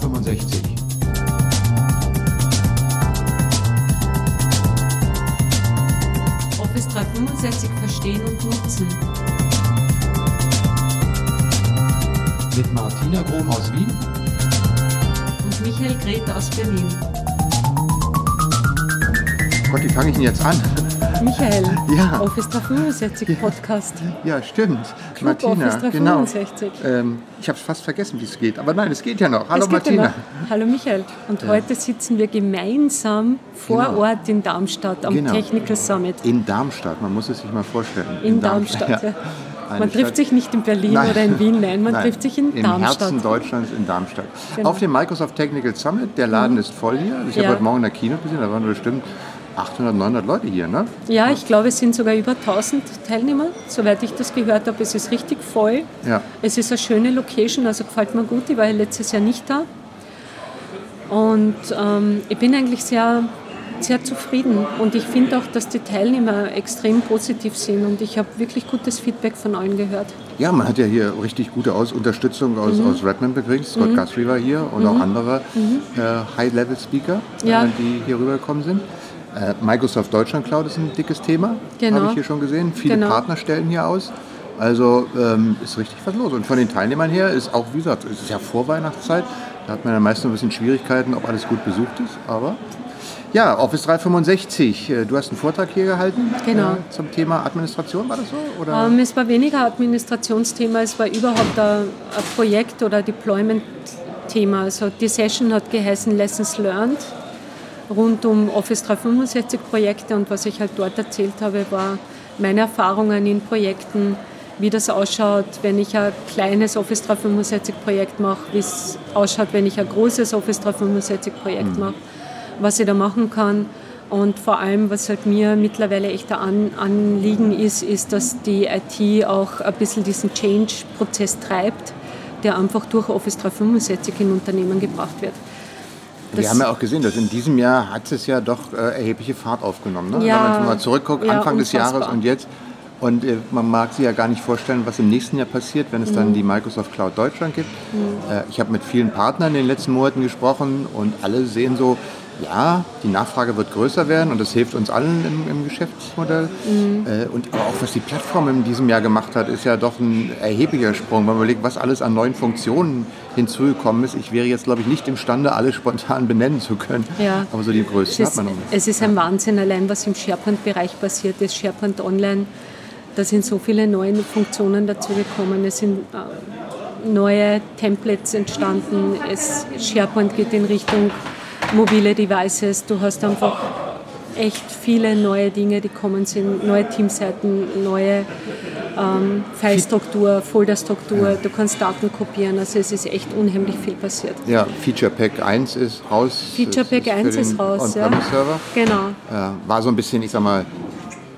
365. Office 365 verstehen und nutzen. Mit Martina Grom aus Wien Und Michael Grete aus Berlin. Gott, wie fange ich denn jetzt an? Michael, Ja. Office 365 Podcast. Ja, stimmt. Club Martina, Office genau. 365. Ähm, ich habe fast vergessen, wie es geht. Aber nein, es geht ja noch. Hallo Es ja Martina. noch. Hallo Michael. Und heute sitzen wir gemeinsam vor Genau. Ort in Darmstadt am Genau. Technical Summit. In Darmstadt, man muss es sich mal vorstellen. In, Darmstadt. ja. Man trifft Stadt- sich nicht in Berlin Nein. oder in Wien, nein, man Nein, trifft sich in Im Darmstadt. Herzen Deutschlands in Darmstadt. Genau. Auf dem Microsoft Technical Summit, der Laden ist voll hier. Ich Ja. habe heute Morgen in der Kino gesehen, da waren bestimmt 800, 900 Leute hier. Ne? Ja, ich glaube, es sind sogar über 1000 Teilnehmer, soweit ich das gehört habe. Es ist richtig voll. Ja. Es ist eine schöne Location, also gefällt mir gut. Ich war ja letztes Jahr nicht da. Und ähm, ich bin eigentlich sehr, sehr zufrieden. Und ich finde auch, dass die Teilnehmer extrem positiv sind. Und ich habe wirklich gutes Feedback von allen gehört. Ja, man hat ja hier richtig gute aus Unterstützung aus, Mhm. aus Redmond gekriegt. Scott Guthrie war hier und auch andere äh, High-Level-Speaker, Ja. äh, die hier rübergekommen sind. Äh, Microsoft Deutschland Cloud ist ein dickes Thema, Genau. habe ich hier schon gesehen. Viele Genau. Partner stellen hier aus. Also ähm, ist richtig was los. Und von den Teilnehmern her ist auch, wie gesagt, es ist ja Vorweihnachtszeit. Da hat man ja meistens ein bisschen Schwierigkeiten, ob alles gut besucht ist. Aber ja, Office 365. äh, Du hast einen Vortrag hier gehalten Genau. äh, zum Thema Administration, war das so? Oder? Ähm, es war weniger Administrationsthema, es war überhaupt ein, ein Projekt- oder Deployment-Thema. Also die Session hat geheißen Lessons Learned rund um Office 365 Projekte und was ich halt dort erzählt habe, war meine Erfahrungen in Projekten, wie das ausschaut, wenn ich ein kleines Office 365 Projekt mache, wie es ausschaut, wenn ich ein großes Office 365 Projekt mache, was ich da machen kann. Und vor allem, was halt mir mittlerweile echt ein An Anliegen ist, ist, dass die IT auch ein bisschen diesen Change-Prozess treibt, der einfach durch Office 365 in Unternehmen gebracht wird. Wir Das- haben ja auch gesehen, dass in diesem Jahr hat es ja doch äh, erhebliche Fahrt aufgenommen. Ne? Ja, Wenn man mal zurückguckt, ja, Anfang des unfassbar. Jahres und jetzt. Und äh, man mag sich ja gar nicht vorstellen, was im nächsten Jahr passiert, wenn es Mhm. dann die Microsoft Cloud Deutschland gibt. Äh, ich habe mit vielen Partnern in den letzten Monaten gesprochen und alle sehen so, ja, die Nachfrage wird größer werden und das hilft uns allen im, im Geschäftsmodell. Mhm. Äh, und aber auch was die Plattform in diesem Jahr gemacht hat, ist ja doch ein erheblicher Sprung. Wenn man überlegt, was alles an neuen Funktionen hinzugekommen ist. Ich wäre jetzt, glaube ich, nicht imstande, alle spontan benennen zu können. Ja. Aber so die größten hat man noch. es ist ein Wahnsinn, allein was im SharePoint-Bereich passiert ist. SharePoint Online, da sind so viele neue Funktionen dazu gekommen. Es sind äh, neue Templates entstanden. Es, SharePoint geht in Richtung mobile Devices. Du hast einfach echt viele neue Dinge, die kommen sind. Neue Teamseiten, neue ähm, Filestruktur, Folderstruktur. Du kannst Daten kopieren. Also es ist echt unheimlich viel passiert. Ja, Feature Pack 1 ist raus. Feature Pack Das 1 für ist raus, ja. On-Premise-Server. Genau. Äh, war so ein bisschen, ich sag mal,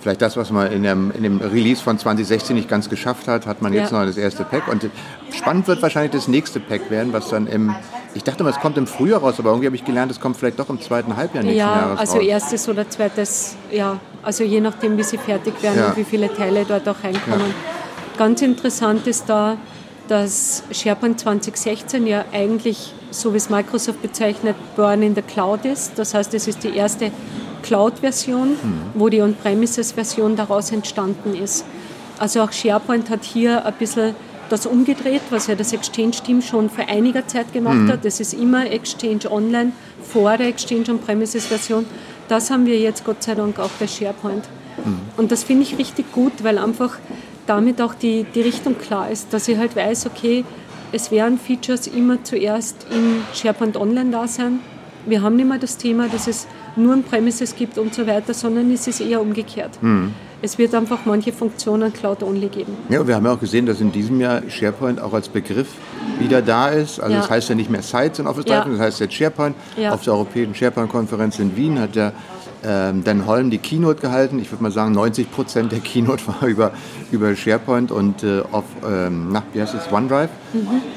vielleicht das, was man in dem, in dem Release von 2016 nicht ganz geschafft hat, hat man jetzt Ja. noch das erste Pack. Und spannend wird wahrscheinlich das nächste Pack werden, was dann im, ich dachte mal, es kommt im Frühjahr raus, aber irgendwie habe ich gelernt, es kommt vielleicht doch im zweiten Halbjahr nächsten Ja, Jahres also raus. erstes oder zweites, ja, also je nachdem, wie sie fertig werden Ja. und wie viele Teile dort auch reinkommen. Ganz interessant ist da, dass SharePoint 2016 ja eigentlich, so wie es Microsoft bezeichnet, Burn in the Cloud ist. Das heißt, es ist die erste Cloud-Version, Mhm. wo die On-Premises-Version daraus entstanden ist. Also auch SharePoint hat hier ein bisschen das umgedreht, was ja das Exchange-Team schon vor einiger Zeit gemacht Mhm. hat. Das ist immer Exchange Online vor der Exchange On-Premises-Version. Das haben wir jetzt Gott sei Dank auch bei SharePoint. Mhm. Und das finde ich richtig gut, weil einfach damit auch die, die Richtung klar ist, dass ich halt weiß, okay, es werden Features immer zuerst in SharePoint Online da sein. Wir haben nicht mehr das Thema, dass es nur ein Premises gibt und so weiter, sondern es ist eher umgekehrt. Es wird einfach manche Funktionen Cloud-only geben. Ja, wir haben ja auch gesehen, dass in diesem Jahr SharePoint auch als Begriff wieder da ist. Also Ja. das heißt ja nicht mehr Sites in Office Ja. 365, das heißt jetzt SharePoint. Ja. Auf der Europäischen SharePoint-Konferenz in Wien hat der ähm, Dan Holm die Keynote gehalten. Ich würde mal sagen, 90 Prozent der Keynote war über, über SharePoint und äh, auf, ähm, na, wie heißt es, OneDrive.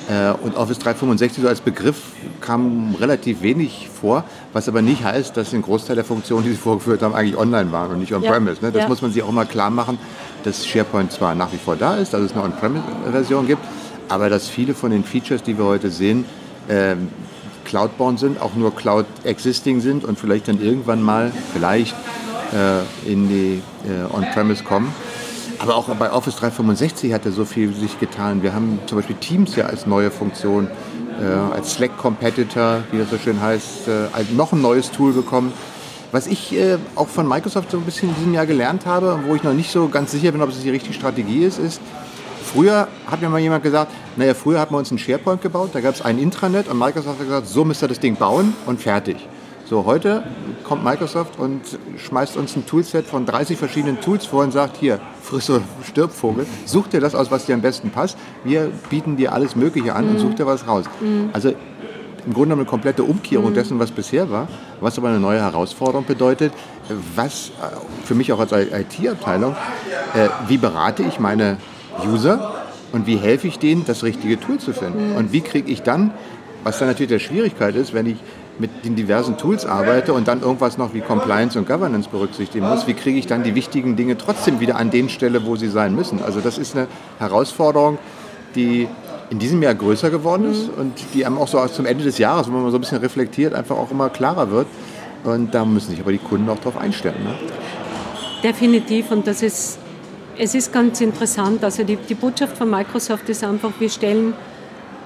Äh, und Office 365 so als Begriff kam relativ wenig vor, was aber nicht heißt, dass ein Großteil der Funktionen, die sie vorgeführt haben, eigentlich online waren und nicht on-premise. Ne? Das Ja. muss man sich auch mal klar machen, dass SharePoint zwar nach wie vor da ist, dass es eine On-Premise-Version gibt, aber dass viele von den Features, die wir heute sehen, ähm, Cloud-born sind, auch nur Cloud-existing sind und vielleicht dann irgendwann mal, vielleicht äh, in die äh, On-Premise kommen. Aber auch bei Office 365 hat er so viel sich getan. Wir haben zum Beispiel Teams ja als neue Funktion, äh, als Slack-Competitor, wie das so schön heißt, äh, noch ein neues Tool bekommen. Was ich äh, auch von Microsoft so ein bisschen in diesem Jahr gelernt habe, wo ich noch nicht so ganz sicher bin, ob es die richtige Strategie ist, ist, früher hat mir mal jemand gesagt, naja, früher hat man uns einen SharePoint gebaut, da gab es ein Intranet und Microsoft hat gesagt, so müsst ihr das Ding bauen und fertig. So, heute kommt Microsoft und schmeißt uns ein Toolset von 30 verschiedenen Tools vor und sagt, hier, friss oder stirb Vogel, such dir das aus, was dir am besten passt. Wir bieten dir alles Mögliche an mhm. und such dir was raus. Mhm. Also im Grunde genommen eine komplette Umkehrung mhm. dessen, was bisher war, was aber eine neue Herausforderung bedeutet, was äh, für mich auch als IT-Abteilung, äh, wie berate ich meine User und wie helfe ich denen, das richtige Tool zu finden? Mhm. Und wie kriege ich dann, was dann natürlich der Schwierigkeit ist, wenn ich mit den diversen Tools arbeite und dann irgendwas noch wie Compliance und Governance berücksichtigen muss, wie kriege ich dann die wichtigen Dinge trotzdem wieder an den Stelle, wo sie sein müssen? Also das ist eine Herausforderung, die in diesem Jahr größer geworden ist mhm. und die einem auch so zum Ende des Jahres, wenn man mal so ein bisschen reflektiert, einfach auch immer klarer wird. Und da müssen sich aber die Kunden auch darauf einstellen. Ne? Definitiv und das ist, es ist ganz interessant. Also die, die Botschaft von Microsoft ist einfach, wir stellen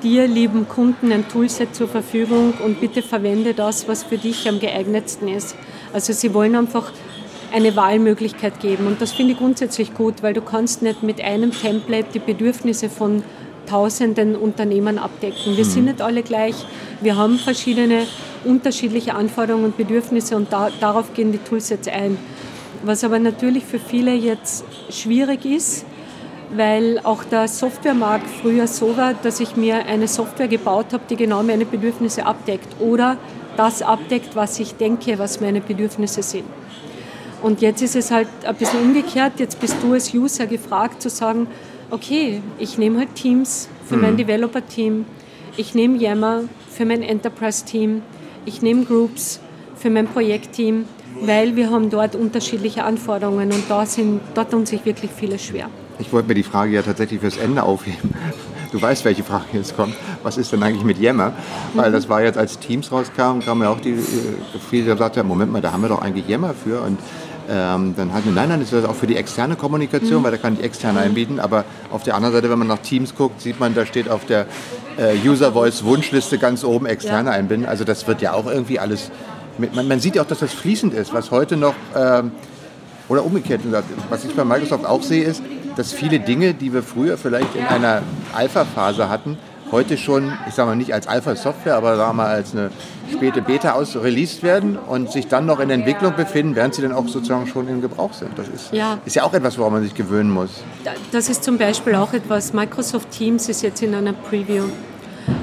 dir, lieben Kunden, ein Toolset zur Verfügung und bitte verwende das, was für dich am geeignetsten ist. Also sie wollen einfach eine Wahlmöglichkeit geben und das finde ich grundsätzlich gut, weil du kannst nicht mit einem Template die Bedürfnisse von tausenden Unternehmen abdecken. Wir mhm. sind nicht alle gleich, wir haben verschiedene unterschiedliche Anforderungen und Bedürfnisse und da, darauf gehen die Toolsets ein. Was aber natürlich für viele jetzt schwierig ist, weil auch der Softwaremarkt früher so war, dass ich mir eine Software gebaut habe, die genau meine Bedürfnisse abdeckt oder das abdeckt, was ich denke, was meine Bedürfnisse sind. Und jetzt ist es halt ein bisschen umgekehrt. Jetzt bist du als User gefragt zu sagen, okay, ich nehme halt Teams für mhm. mein Developer-Team, ich nehme Yammer für mein Enterprise-Team, ich nehme Groups für mein Projektteam, weil wir haben dort unterschiedliche Anforderungen und da sind, dort tun sich wirklich viele schwer. Ich wollte mir die Frage ja tatsächlich fürs Ende aufheben. Du weißt, welche Frage jetzt kommt. Was ist denn eigentlich mit Yammer? Weil das war jetzt, als Teams rauskamen, kam ja auch die, äh, viele gesagt, Moment mal, da haben wir doch eigentlich Yammer für. Und ähm, dann wir, nein, nein, das ist auch für die externe Kommunikation, mhm. weil da kann ich extern einbieten. Aber auf der anderen Seite, wenn man nach Teams guckt, sieht man, da steht auf der äh, User Voice Wunschliste ganz oben externe ja. einbinden. Also das wird ja auch irgendwie alles. Man, man, sieht ja auch, dass das fließend ist, was heute noch. Ähm, oder umgekehrt, was ich bei Microsoft auch sehe, ist, dass viele Dinge, die wir früher vielleicht in einer Alpha-Phase hatten, heute schon, ich sage mal nicht als Alpha-Software, aber sagen wir mal als eine späte Beta aus released werden und sich dann noch in Entwicklung befinden, während sie dann auch sozusagen schon in Gebrauch sind. Das ist ja, ist ja auch etwas, woran man sich gewöhnen muss. Das ist zum Beispiel auch etwas, Microsoft Teams ist jetzt in einer Preview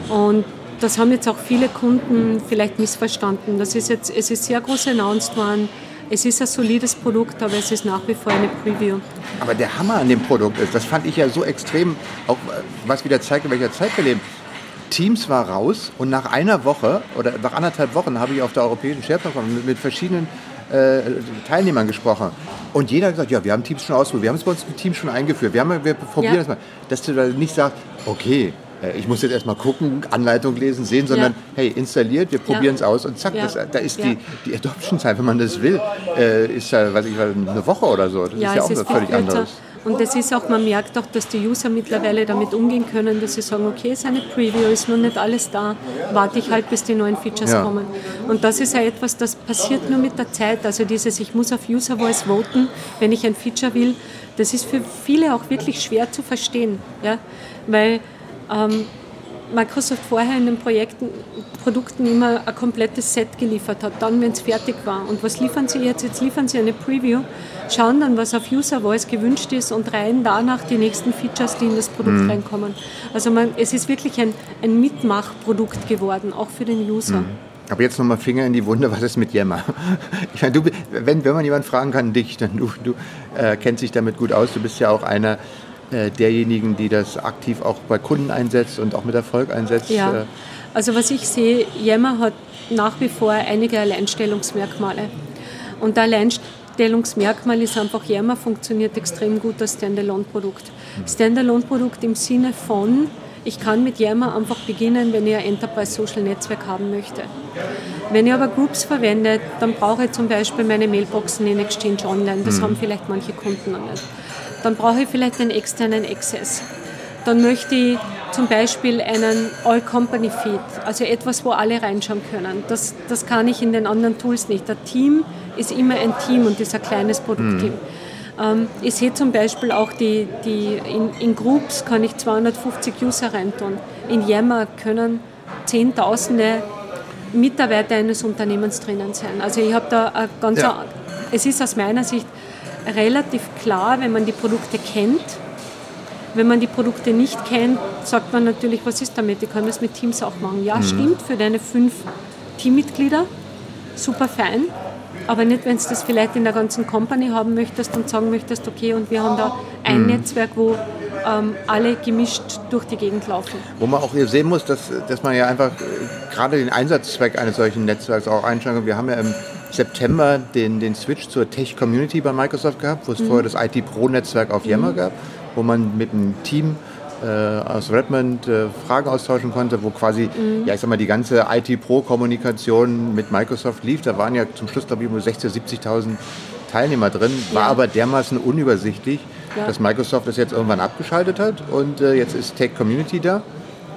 und das haben jetzt auch viele Kunden vielleicht missverstanden. Das ist jetzt, es ist sehr groß announced worden, es ist ein solides Produkt, aber es ist nach wie vor eine Preview. Aber der Hammer an dem Produkt ist, das fand ich ja so extrem, auch was wieder zeigt, in welcher Zeit wir leben. Teams war raus und nach einer Woche oder nach anderthalb Wochen habe ich auf der europäischen SharePoint mit, mit verschiedenen äh, Teilnehmern gesprochen. Und jeder hat gesagt, ja, wir haben Teams schon ausprobiert, wir haben es bei uns im Team schon eingeführt, wir, haben, wir probieren ja. das mal. Dass du da nicht sagst, okay, ich muss jetzt erstmal gucken, Anleitung lesen, sehen, sondern ja. hey, installiert, wir probieren es ja. aus und zack, ja. das, da ist die, die Adoption-Zeit, wenn man das will, äh, ist ja, weiß ich, eine Woche oder so. Das ist ja auch was völlig anderes. Und es ist auch, man merkt auch, dass die User mittlerweile damit umgehen können, dass sie sagen, okay, es ist eine Preview, ist noch nicht alles da, warte ich halt, bis die neuen Features ja. kommen. Und das ist ja etwas, das passiert nur mit der Zeit. Also dieses, ich muss auf User Voice voten, wenn ich ein Feature will, das ist für viele auch wirklich schwer zu verstehen. Ja? Weil ähm, Microsoft vorher in den Projekten, Produkten immer ein komplettes Set geliefert hat, dann, wenn es fertig war. Und was liefern sie jetzt? Jetzt liefern sie eine Preview, schauen dann, was auf User Voice gewünscht ist und reihen danach die nächsten Features, die in das Produkt mhm. reinkommen. Also man, es ist wirklich ein, ein Mitmachprodukt geworden, auch für den User. Mhm. Aber jetzt nochmal Finger in die Wunde, was ist mit Yammer? Ich meine, du, wenn, wenn man jemanden fragen kann, dich, dann du, du äh, kennst dich damit gut aus, du bist ja auch einer, derjenigen, die das aktiv auch bei Kunden einsetzt und auch mit Erfolg einsetzt? Ja. Äh, also was ich sehe, Yammer hat nach wie vor einige Alleinstellungsmerkmale. Und der Alleinstellungsmerkmal ist einfach, Yammer funktioniert extrem gut als Standalone-Produkt. Mhm. Standalone-Produkt im Sinne von, Ich kann mit Yammer einfach beginnen, wenn ich ein Enterprise Social Netzwerk haben möchte. Wenn ich aber Groups verwende, dann brauche ich zum Beispiel meine Mailboxen in Exchange Online. Das mhm. haben vielleicht manche Kunden noch nicht. Dann brauche ich vielleicht einen externen Access. Dann möchte ich zum Beispiel einen All-Company-Feed, also etwas, wo alle reinschauen können. Das, das kann ich in den anderen Tools nicht. Der Team ist immer ein Team und ist ein kleines Produktteam. Mhm. Ähm, ich sehe zum Beispiel auch die, die in, in Groups kann ich 250 User reintun. In Yammer können Zehntausende Mitarbeiter eines Unternehmens drinnen sein. Also ich habe da eine ganz, ja. es ist aus meiner Sicht relativ klar, wenn man die Produkte kennt. Wenn man die Produkte nicht kennt, sagt man natürlich, was ist damit? Ich kann das mit Teams auch machen. Ja, mhm. stimmt, für deine fünf Teammitglieder, super fein aber nicht, wenn du das vielleicht in der ganzen Company haben möchtest und sagen möchtest, okay, und wir haben da ein mhm. Netzwerk, wo ähm, alle gemischt durch die Gegend laufen. Wo man auch hier sehen muss, dass, dass man ja einfach äh, gerade den Einsatzzweck eines solchen Netzwerks auch einschränkt. Wir haben ja im September den, den Switch zur Tech Community bei Microsoft gehabt, wo es mhm. vorher das IT Pro Netzwerk auf Yammer mhm. gab, wo man mit einem Team äh, aus Redmond äh, Fragen austauschen konnte, wo quasi, mhm. ja ich sag mal, die ganze IT-Pro-Kommunikation mit Microsoft lief. Da waren ja zum Schluss, glaube ich, nur 60.000, 70.000 Teilnehmer drin, war ja. aber dermaßen unübersichtlich, ja. dass Microsoft das jetzt irgendwann abgeschaltet hat und äh, jetzt ist Tech Community da.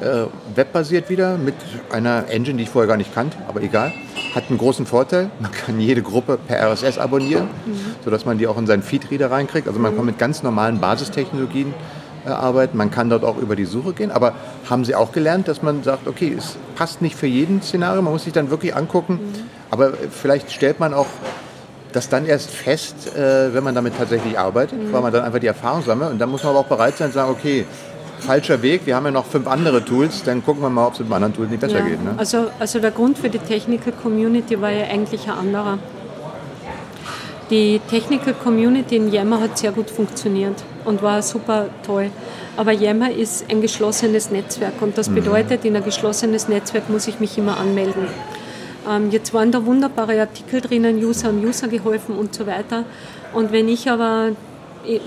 Äh, webbasiert wieder mit einer Engine, die ich vorher gar nicht kannte, aber egal. Hat einen großen Vorteil, man kann jede Gruppe per RSS abonnieren, mhm. sodass man die auch in seinen Feedreader reinkriegt. Also man kommt mit ganz normalen Basistechnologien arbeiten. Man kann dort auch über die Suche gehen. Aber haben Sie auch gelernt, dass man sagt, okay, es passt nicht für jeden Szenario, man muss sich dann wirklich angucken. Mhm. Aber vielleicht stellt man auch das dann erst fest, äh, wenn man damit tatsächlich arbeitet, mhm. weil man dann einfach die Erfahrung sammelt. Und dann muss man aber auch bereit sein zu sagen, okay, falscher Weg, wir haben ja noch fünf andere Tools, dann gucken wir mal, ob es mit dem anderen Tool nicht besser ja. geht. Ne? Also, also der Grund für die Technical Community war ja eigentlich ein anderer. Die Technical Community in Yammer hat sehr gut funktioniert und war super toll. Aber Yammer ist ein geschlossenes Netzwerk und das mhm. bedeutet, in ein geschlossenes Netzwerk muss ich mich immer anmelden. Ähm, jetzt waren da wunderbare Artikel drinnen, User und User geholfen und so weiter. Und wenn ich aber äh,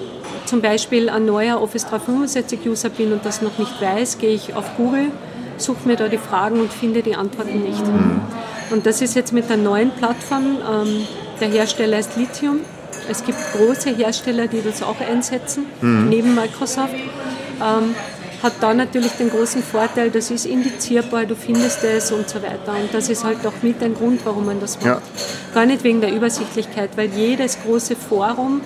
zum Beispiel ein neuer Office 365 User bin und das noch nicht weiß, gehe ich auf Google, suche mir da die Fragen und finde die Antworten nicht. Mhm. Und das ist jetzt mit der neuen Plattform, ähm, der Hersteller ist Lithium, es gibt große Hersteller, die das auch einsetzen, mhm. neben Microsoft. Ähm, hat da natürlich den großen Vorteil, das ist indizierbar, du findest es und so weiter. Und das ist halt auch mit ein Grund, warum man das macht. Ja. Gar nicht wegen der Übersichtlichkeit, weil jedes große Forum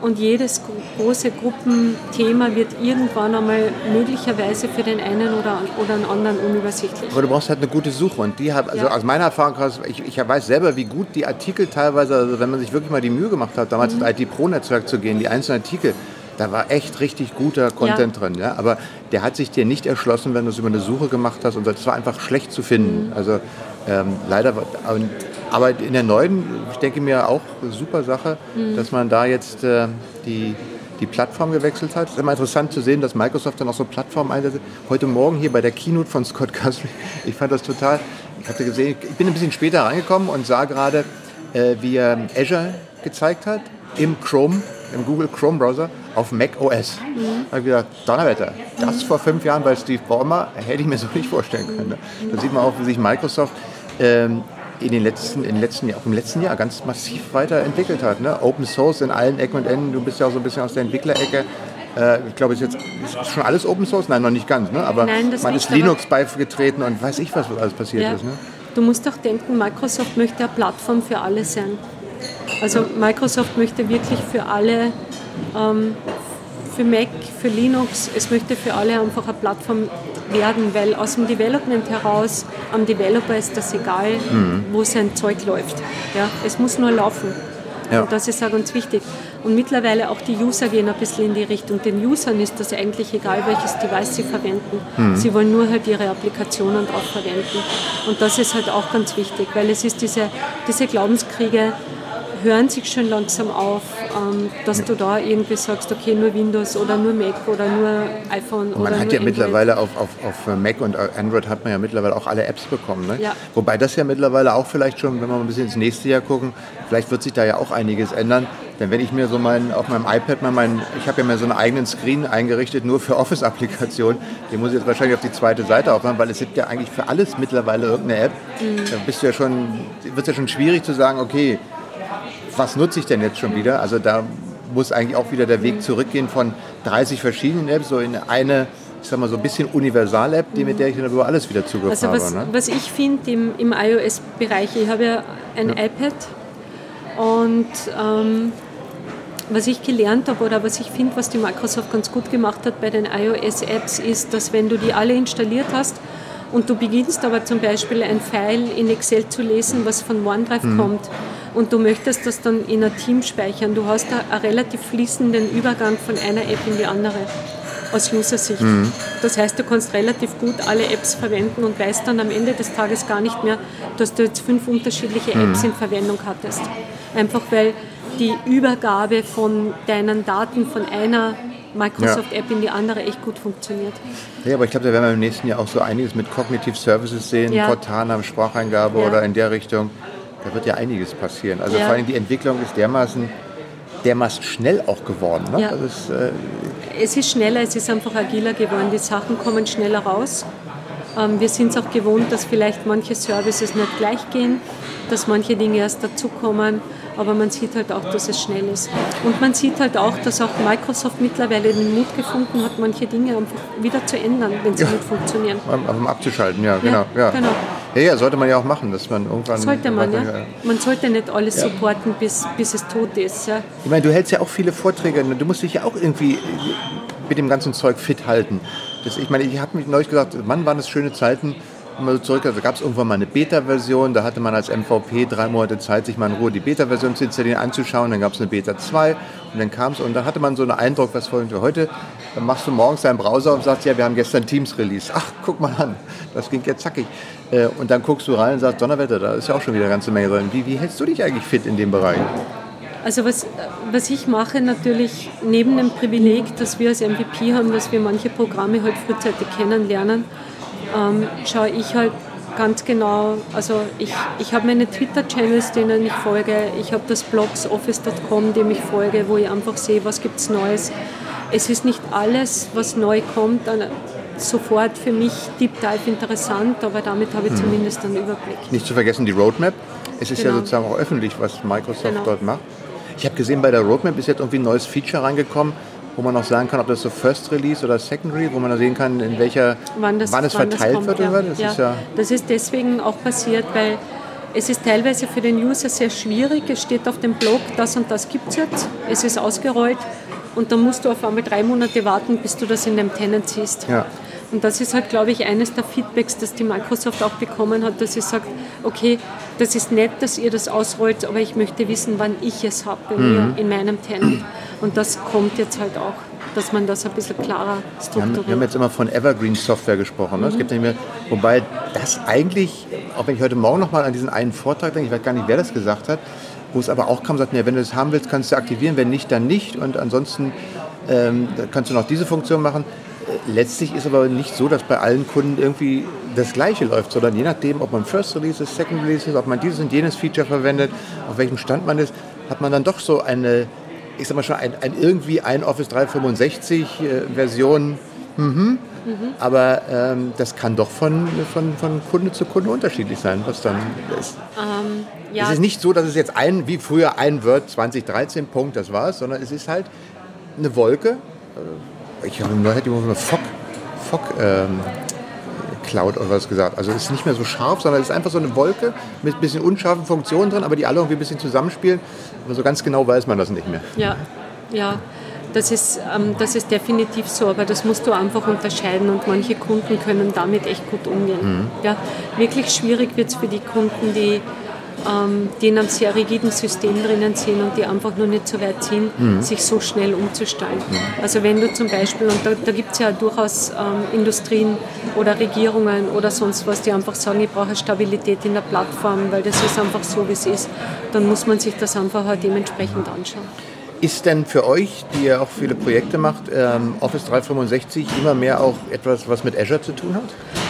und jedes große Gruppenthema wird irgendwann einmal möglicherweise für den einen oder, oder einen anderen unübersichtlich. Aber du brauchst halt eine gute Suche und die hat, also ja. aus meiner Erfahrung heraus, ich, ich weiß selber, wie gut die Artikel teilweise, also wenn man sich wirklich mal die Mühe gemacht hat, damals mhm. ins IT-Pro-Netzwerk zu gehen, die einzelnen Artikel, da war echt richtig guter Content ja. drin. Ja? Aber der hat sich dir nicht erschlossen, wenn du es über eine Suche gemacht hast und das war einfach schlecht zu finden. Mhm. Also ähm, leider, und aber in der neuen, ich denke mir auch super Sache, mhm. dass man da jetzt äh, die, die Plattform gewechselt hat. Es ist immer interessant zu sehen, dass Microsoft dann auch so Plattformen einsetzt. Heute Morgen hier bei der Keynote von Scott Guthrie, ich fand das total, ich hatte gesehen, ich bin ein bisschen später reingekommen und sah gerade, äh, wie er Azure gezeigt hat im Chrome, im Google Chrome Browser auf Mac OS. Mhm. Da habe ich gedacht, Donnerwetter, das vor fünf Jahren bei Steve Ballmer hätte ich mir so nicht vorstellen können. Da sieht man auch, wie sich Microsoft ähm, in den letzten, in den letzten Jahr, auch im letzten Jahr ganz massiv weiterentwickelt hat. Ne? Open Source in allen Ecken und Enden. Du bist ja auch so ein bisschen aus der Entwicklerecke. Äh, ich glaube, ist jetzt ist schon alles Open Source? Nein, noch nicht ganz. Ne? Aber Nein, man ist Linux beigetreten und weiß ich, was alles passiert ja. ist. Ne? Du musst doch denken, Microsoft möchte eine Plattform für alle sein. Also Microsoft möchte wirklich für alle, ähm, für Mac, für Linux, es möchte für alle einfach eine Plattform werden, weil aus dem Development heraus, am Developer ist das egal, mhm. wo sein Zeug läuft. Ja, es muss nur laufen. Ja. Und das ist auch ganz wichtig. Und mittlerweile auch die User gehen ein bisschen in die Richtung. Den Usern ist das eigentlich egal, welches Device sie verwenden. Mhm. Sie wollen nur halt ihre Applikationen drauf verwenden. Und das ist halt auch ganz wichtig, weil es ist diese, diese Glaubenskriege, hören sich schon langsam auf, ähm, dass du da irgendwie sagst, okay, nur Windows oder nur Mac oder nur iPhone und Man hat ja Android. mittlerweile auf, auf, auf Mac und Android hat man ja mittlerweile auch alle Apps bekommen. Ne? Ja. Wobei das ja mittlerweile auch vielleicht schon, wenn wir mal ein bisschen ins nächste Jahr gucken, vielleicht wird sich da ja auch einiges ändern, Denn wenn ich mir so mein, auf meinem iPad mal meinen, ich habe ja mir so einen eigenen Screen eingerichtet, nur für Office-Applikationen, den muss ich jetzt wahrscheinlich auf die zweite Seite aufmachen, weil es gibt ja eigentlich für alles mittlerweile irgendeine App. Mhm. Da bist du ja schon, wird es ja schon schwierig zu sagen, okay, was nutze ich denn jetzt schon wieder? Also da muss eigentlich auch wieder der Weg zurückgehen von 30 verschiedenen Apps so in eine ich sag mal, so ein bisschen Universal-App, mit der ich dann über alles wieder Zugriff also was, habe. Ne? Was ich finde im, im iOS-Bereich, ich habe ja ein ja. iPad und ähm, was ich gelernt habe oder was ich finde, was die Microsoft ganz gut gemacht hat bei den iOS-Apps, ist, dass wenn du die alle installiert hast und du beginnst aber zum Beispiel ein File in Excel zu lesen, was von OneDrive mhm. kommt, und du möchtest das dann in ein Team speichern, du hast da einen relativ fließenden Übergang von einer App in die andere aus User-Sicht. Mhm. Das heißt, du kannst relativ gut alle Apps verwenden und weißt dann am Ende des Tages gar nicht mehr, dass du jetzt fünf unterschiedliche mhm. Apps mhm. in Verwendung hattest. Einfach weil die Übergabe von deinen Daten von einer Microsoft-App ja. in die andere echt gut funktioniert. Ja, aber ich glaube, da werden wir im nächsten Jahr auch so einiges mit Cognitive Services sehen, ja. Cortana, Spracheingabe ja. oder in der Richtung. Da wird ja einiges passieren. Also ja. vor allem die Entwicklung ist dermaßen dermaßen schnell auch geworden. Ne? Ja. Ist, äh es ist schneller, es ist einfach agiler geworden. Die Sachen kommen schneller raus. Ähm, wir sind es auch gewohnt, dass vielleicht manche Services nicht gleich gehen, dass manche Dinge erst dazukommen aber man sieht halt auch, dass es schnell ist. Und man sieht halt auch, dass auch Microsoft mittlerweile den Mut gefunden hat, manche Dinge einfach wieder zu ändern, wenn sie ja. nicht funktionieren. Abzuschalten, ja, genau. Ja, genau. Ja, ja, sollte man ja auch machen, dass man irgendwann... Sollte man, ja. Man sollte nicht alles ja. supporten, bis, bis es tot ist. Ja. Ich meine, du hältst ja auch viele Vorträge, du musst dich ja auch irgendwie mit dem ganzen Zeug fit halten. Das, ich meine, ich habe mich neulich gesagt, Mann, waren das schöne Zeiten, mal zurück, also gab es irgendwann mal eine Beta-Version, da hatte man als MVP drei Monate Zeit, sich mal in Ruhe die Beta-Version zu installieren, anzuschauen, dann gab es eine Beta 2 und dann kam es und dann hatte man so einen Eindruck, was folgt heute, dann machst du morgens deinen Browser und sagst, ja, wir haben gestern Teams release. Ach, guck mal an, das ging jetzt zackig. Äh, und dann guckst du rein und sagst, Donnerwetter, da ist ja auch schon wieder eine ganze Menge drin. Wie, wie hältst du dich eigentlich fit in dem Bereich? Also was, was ich mache natürlich neben dem Privileg, dass wir als MVP haben, dass wir manche Programme halt frühzeitig kennenlernen, ähm, schaue ich halt ganz genau, also ich, ich habe meine Twitter-Channels, denen ich folge, ich habe das Blogs office.com, dem ich folge, wo ich einfach sehe, was gibt es Neues. Es ist nicht alles, was neu kommt, sofort für mich Deep Dive interessant, aber damit habe ich hm. zumindest einen Überblick. Nicht zu vergessen die Roadmap. Es ist genau. ja sozusagen auch öffentlich, was Microsoft genau. dort macht. Ich habe gesehen, bei der Roadmap ist jetzt irgendwie ein neues Feature reingekommen, wo man auch sagen kann, ob das so First Release oder Secondary, wo man da sehen kann, in welcher, wann, das, wann es wann verteilt kommt, wird. Ja. Das, ja. Ist ja das ist deswegen auch passiert, weil es ist teilweise für den User sehr schwierig. Es steht auf dem Blog, das und das gibt es jetzt. Es ist ausgerollt und dann musst du auf einmal drei Monate warten, bis du das in dem Tenant siehst. Ja. Und das ist halt, glaube ich, eines der Feedbacks, das die Microsoft auch bekommen hat, dass sie sagt, okay, das ist nett, dass ihr das ausrollt, aber ich möchte wissen, wann ich es habe bei mhm. mir in meinem Tenant. Und das kommt jetzt halt auch, dass man das ein bisschen klarer strukturiert. Wir haben, wir haben jetzt immer von Evergreen Software gesprochen. Ne? Mhm. Es gibt nicht mehr, wobei das eigentlich, auch wenn ich heute Morgen noch mal an diesen einen Vortrag denke, ich weiß gar nicht, wer das gesagt hat, wo es aber auch kam, sagt, ja, wenn du das haben willst, kannst du aktivieren, wenn nicht, dann nicht. Und ansonsten ähm, kannst du noch diese Funktion machen. Letztlich ist aber nicht so, dass bei allen Kunden irgendwie das Gleiche läuft, sondern je nachdem, ob man First Release ist, Second Release ist, ob man dieses und jenes Feature verwendet, auf welchem Stand man ist, hat man dann doch so eine ich sag mal schon, ein, ein irgendwie ein Office 365 äh, Version. Mhm. Mhm. Aber ähm, das kann doch von, von, von Kunde zu Kunde unterschiedlich sein, was dann ist. Ähm, ja. Es ist nicht so, dass es jetzt ein, wie früher ein Word 2013 Punkt, das war's, sondern es ist halt eine Wolke. Äh, ich habe neulich eine Fock, Fock ähm, Cloud oder was gesagt. Also es ist nicht mehr so scharf, sondern es ist einfach so eine Wolke mit ein bisschen unscharfen Funktionen drin, aber die alle irgendwie ein bisschen zusammenspielen. Aber so ganz genau weiß man das nicht mehr. Ja, ja. Das ist, ähm, das ist definitiv so, aber das musst du einfach unterscheiden und manche Kunden können damit echt gut umgehen. Mhm. Ja, wirklich schwierig wird es für die Kunden, die die in einem sehr rigiden System drinnen sind und die einfach nur nicht so weit sind, mhm. sich so schnell umzustellen. Mhm. Also wenn du zum Beispiel, und da, da gibt es ja durchaus ähm, Industrien oder Regierungen oder sonst was, die einfach sagen, ich brauche Stabilität in der Plattform, weil das ist einfach so, wie es ist, dann muss man sich das einfach auch dementsprechend anschauen. Ist denn für euch, die ihr auch viele Projekte macht, ähm, Office 365 immer mehr auch etwas, was mit Azure zu tun hat?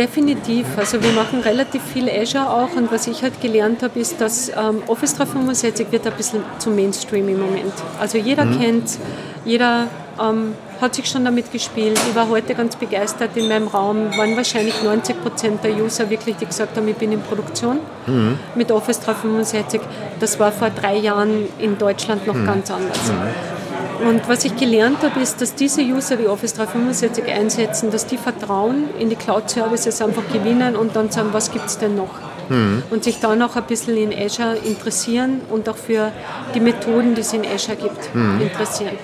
Definitiv. Also wir machen relativ viel Azure auch und was ich halt gelernt habe, ist, dass ähm, Office 365 wird ein bisschen zum Mainstream im Moment. Also jeder mhm. kennt, jeder ähm, hat sich schon damit gespielt. Ich war heute ganz begeistert in meinem Raum, waren wahrscheinlich 90 Prozent der User wirklich, die gesagt haben, ich bin in Produktion mhm. mit Office 365. Das war vor drei Jahren in Deutschland noch mhm. ganz anders. Und was ich gelernt habe, ist, dass diese User, die Office 365 einsetzen, dass die Vertrauen in die Cloud-Services einfach gewinnen und dann sagen, was gibt es denn noch? Mhm. Und sich dann auch ein bisschen in Azure interessieren und auch für die Methoden, die es in Azure gibt, mhm. interessieren.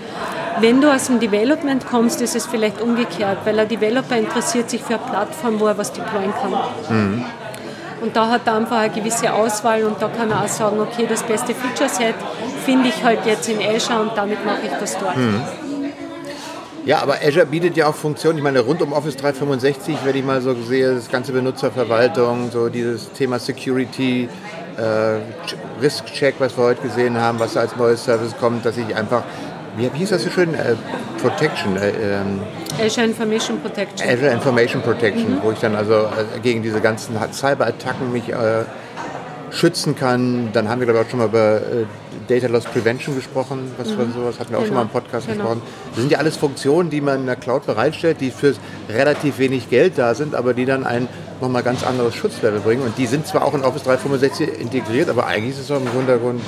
Wenn du aus dem Development kommst, ist es vielleicht umgekehrt, weil ein Developer interessiert sich für eine Plattform, wo er was deployen kann. Mhm. Und da hat er einfach eine gewisse Auswahl und da kann er auch sagen, okay, das beste Feature-Set finde ich halt jetzt in Azure und damit mache ich das dort. Mhm. Ja, aber Azure bietet ja auch Funktionen. Ich meine, rund um Office 365, wenn ich mal so sehe, das ganze Benutzerverwaltung, so dieses Thema Security, äh, Risk-Check, was wir heute gesehen haben, was als neues Service kommt, dass ich einfach wie hieß das so schön? Äh, Protection. Äh, ähm, Azure Information Protection. Azure Information Protection, mhm. wo ich dann also äh, gegen diese ganzen Cyberattacken mich äh, schützen kann. Dann haben wir, glaube ich, auch schon mal über äh, Data Loss Prevention gesprochen, was mhm. sowas hatten wir auch genau. schon mal im Podcast genau. gesprochen. Das sind ja alles Funktionen, die man in der Cloud bereitstellt, die für relativ wenig Geld da sind, aber die dann ein nochmal ganz anderes Schutzlevel bringen. Und die sind zwar auch in Office 365 integriert, aber eigentlich ist es auch im Hintergrund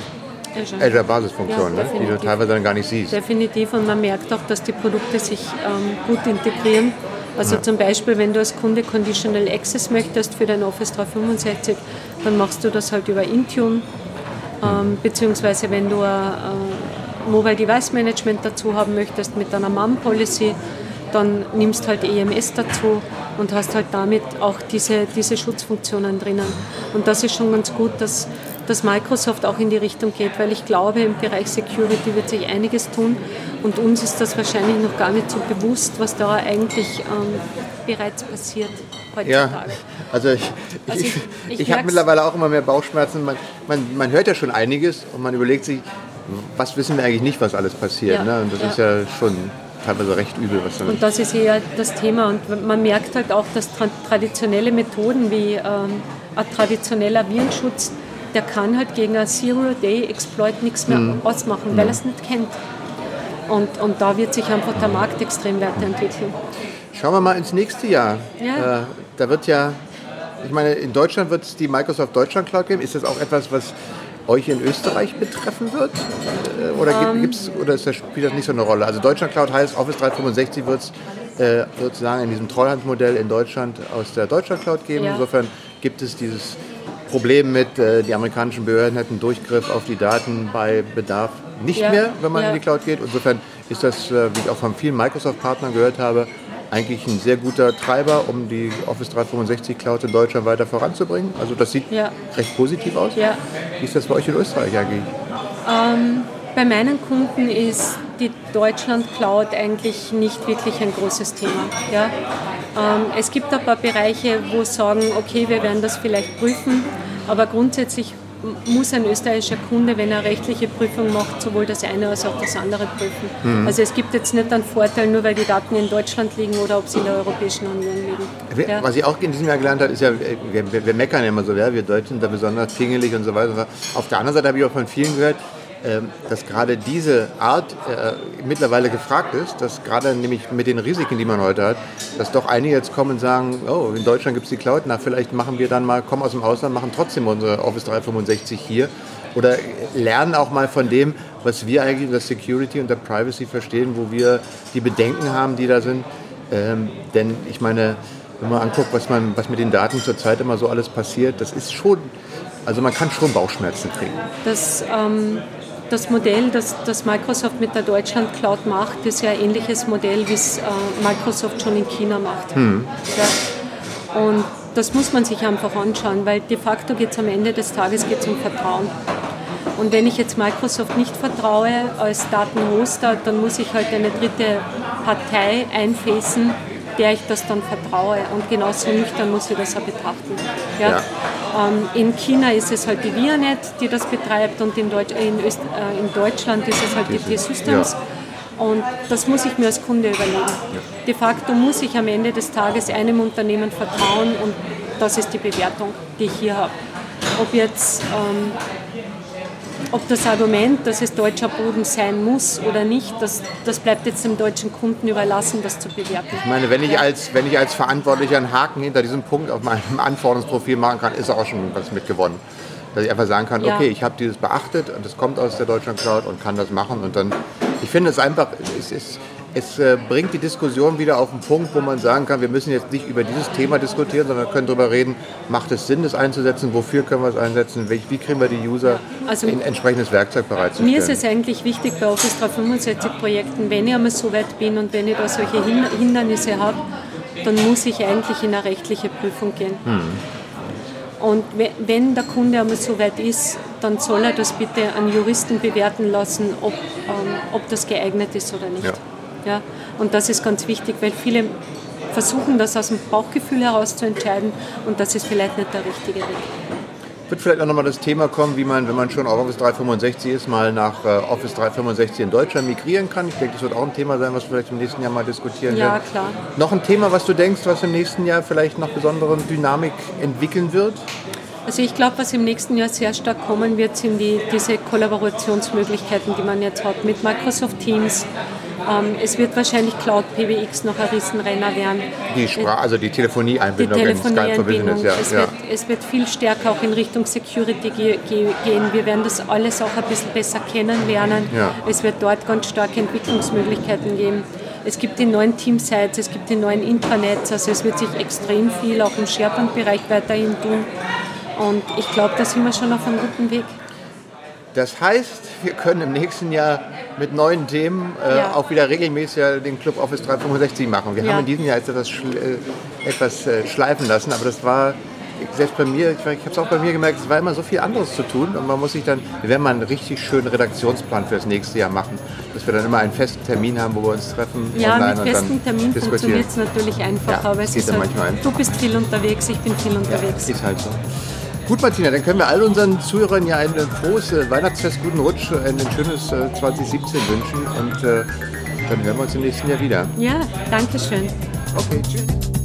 Azure, Basisfunktion, ja, ne? die du teilweise dann gar nicht siehst. Definitiv und man merkt auch, dass die Produkte sich ähm, gut integrieren. Also ja. zum Beispiel, wenn du als Kunde Conditional Access möchtest für dein Office 365, dann machst du das halt über Intune. Ähm, beziehungsweise wenn du ein äh, Mobile Device Management dazu haben möchtest mit einer MAM Policy, dann nimmst halt EMS dazu und hast halt damit auch diese, diese Schutzfunktionen drinnen. Und das ist schon ganz gut, dass dass Microsoft auch in die Richtung geht, weil ich glaube, im Bereich Security wird sich einiges tun und uns ist das wahrscheinlich noch gar nicht so bewusst, was da eigentlich ähm, bereits passiert heutzutage. Ja, also ich, also ich, ich, ich habe mittlerweile auch immer mehr Bauchschmerzen. Man, man, man hört ja schon einiges und man überlegt sich, was wissen wir eigentlich nicht, was alles passiert. Ja, ne? Und das ja. ist ja schon teilweise recht übel. Was und das ist eher das Thema. Und man merkt halt auch, dass traditionelle Methoden wie ähm, ein traditioneller Virenschutz der kann halt gegen ein Zero-Day-Exploit nichts mehr mhm. ausmachen, weil er es nicht kennt. Und, und da wird sich einfach der Markt extrem weiterentwickeln. Schauen wir mal ins nächste Jahr. Ja. Äh, da wird ja, ich meine, in Deutschland wird es die Microsoft Deutschland Cloud geben. Ist das auch etwas, was euch in Österreich betreffen wird? Äh, oder, um, ähm. gibt's, oder ist das, spielt das nicht so eine Rolle? Also Deutschland Cloud heißt, Office 365 wird es äh, sozusagen in diesem Treuhandmodell in Deutschland aus der Deutschland Cloud geben. Ja. Insofern gibt es dieses Problem mit, äh, die amerikanischen Behörden hätten Durchgriff auf die Daten bei Bedarf nicht ja. mehr, wenn man ja. in die Cloud geht. Insofern ist das, äh, wie ich auch von vielen Microsoft-Partnern gehört habe, eigentlich ein sehr guter Treiber, um die Office 365 Cloud in Deutschland weiter voranzubringen. Also das sieht ja. recht positiv aus. Wie ist das bei euch in Österreich eigentlich? Ähm, bei meinen Kunden ist die Deutschland Cloud eigentlich nicht wirklich ein großes Thema. Ja? Ähm, es gibt ein paar Bereiche, wo sagen, okay, wir werden das vielleicht prüfen, aber grundsätzlich muss ein österreichischer Kunde, wenn er rechtliche Prüfung macht, sowohl das eine als auch das andere prüfen. Mhm. Also es gibt jetzt nicht einen Vorteil, nur weil die Daten in Deutschland liegen oder ob sie in der Europäischen Union liegen. Ja. Was ich auch in diesem Jahr gelernt habe, ist ja, wir, wir meckern immer so, ja, wir Deutschen sind da besonders pingelig und so weiter. Auf der anderen Seite habe ich auch von vielen gehört, dass gerade diese Art äh, mittlerweile gefragt ist, dass gerade nämlich mit den Risiken, die man heute hat, dass doch einige jetzt kommen und sagen, oh, in Deutschland gibt es die Cloud, na vielleicht machen wir dann mal, kommen aus dem Ausland, machen trotzdem unsere Office 365 hier oder lernen auch mal von dem, was wir eigentlich unter Security und der Privacy verstehen, wo wir die Bedenken haben, die da sind. Ähm, denn ich meine, wenn man anguckt, was, man, was mit den Daten zurzeit immer so alles passiert, das ist schon, also man kann schon Bauchschmerzen kriegen. Das ähm das Modell, das, das Microsoft mit der Deutschland Cloud macht, ist ja ein ähnliches Modell, wie es äh, Microsoft schon in China macht. Mhm. Ja. Und das muss man sich einfach anschauen, weil de facto geht es am Ende des Tages geht's um Vertrauen. Und wenn ich jetzt Microsoft nicht vertraue als Datenhoster, dann muss ich halt eine dritte Partei einfäßen, der ich das dann vertraue. Und genauso nüchtern muss ich das auch betrachten. Ja? ja. Ähm, in China ist es halt die Vianet, die das betreibt und in, Deutsch, in, Öst, äh, in Deutschland ist es halt die T-Systems. Und das muss ich mir als Kunde überlegen. De facto muss ich am Ende des Tages einem Unternehmen vertrauen und das ist die Bewertung, die ich hier habe. Ob jetzt ähm, ob das Argument, dass es deutscher Boden sein muss oder nicht, das, das bleibt jetzt dem deutschen Kunden überlassen, das zu bewerten. Ich meine, wenn ich, als, wenn ich als Verantwortlicher einen Haken hinter diesem Punkt auf meinem Anforderungsprofil machen kann, ist auch schon was mitgewonnen. Dass ich einfach sagen kann, ja. okay, ich habe dieses beachtet und es kommt aus der Deutschland Cloud und kann das machen. Und dann, ich finde es einfach, es ist es äh, bringt die Diskussion wieder auf den Punkt, wo man sagen kann, wir müssen jetzt nicht über dieses Thema diskutieren, sondern können darüber reden, macht es Sinn, das einzusetzen, wofür können wir es einsetzen, wie, wie kriegen wir die User also in entsprechendes Werkzeug bereitzustellen. Mir ist es eigentlich wichtig bei Office 365 Projekten, wenn ich einmal so weit bin und wenn ich da solche Hindernisse habe, dann muss ich eigentlich in eine rechtliche Prüfung gehen. Hm. Und wenn der Kunde einmal so weit ist, dann soll er das bitte an Juristen bewerten lassen, ob, ähm, ob das geeignet ist oder nicht. Ja. Ja? Und das ist ganz wichtig, weil viele versuchen, das aus dem Bauchgefühl heraus zu entscheiden und das ist vielleicht nicht der richtige Weg. Wird vielleicht auch nochmal das Thema kommen, wie man, wenn man schon auf Office 365 ist, mal nach äh, Office 365 in Deutschland migrieren kann. Ich denke, das wird auch ein Thema sein, was wir vielleicht im nächsten Jahr mal diskutieren ja, werden. Ja, klar. Noch ein Thema, was du denkst, was im nächsten Jahr vielleicht noch besondere Dynamik entwickeln wird? Also ich glaube, was im nächsten Jahr sehr stark kommen wird, sind die, diese Kollaborationsmöglichkeiten, die man jetzt hat mit Microsoft Teams, ähm, es wird wahrscheinlich Cloud PBX noch ein Riesenrenner werden. Die Sprache, also die Telefonieeinbindung die Telefonie in Business, ja. Es, ja. Wird, es wird viel stärker auch in Richtung Security ge ge gehen. Wir werden das alles auch ein bisschen besser kennenlernen. Ja. Es wird dort ganz starke Entwicklungsmöglichkeiten geben. Es gibt die neuen Teamsites, es gibt die neuen Intranets, also es wird sich extrem viel auch im SharePoint-Bereich weiterhin tun. Und ich glaube, da sind wir schon auf einem guten Weg. Das heißt, wir können im nächsten Jahr mit neuen Themen äh, ja. auch wieder regelmäßig den Club Office 365 machen. Wir ja. haben in diesem Jahr jetzt etwas, schl äh, etwas äh, schleifen lassen, aber das war selbst bei mir, ich, ich habe es auch bei mir gemerkt, es war immer so viel anderes zu tun und man muss sich dann, wir werden mal einen richtig schönen Redaktionsplan für das nächste Jahr machen, dass wir dann immer einen festen Termin haben, wo wir uns treffen. Ja, mit festem Termin funktioniert es natürlich einfacher, ja, aber es ist halt, du bist viel unterwegs, ich bin viel unterwegs. Ja, ist halt so. Gut, Martina, dann können wir all unseren Zuhörern ja ein frohes äh, Weihnachtsfest, guten Rutsch, ein schönes äh, 2017 wünschen und äh, dann hören wir uns im nächsten Jahr wieder. Ja, danke schön. Okay, tschüss.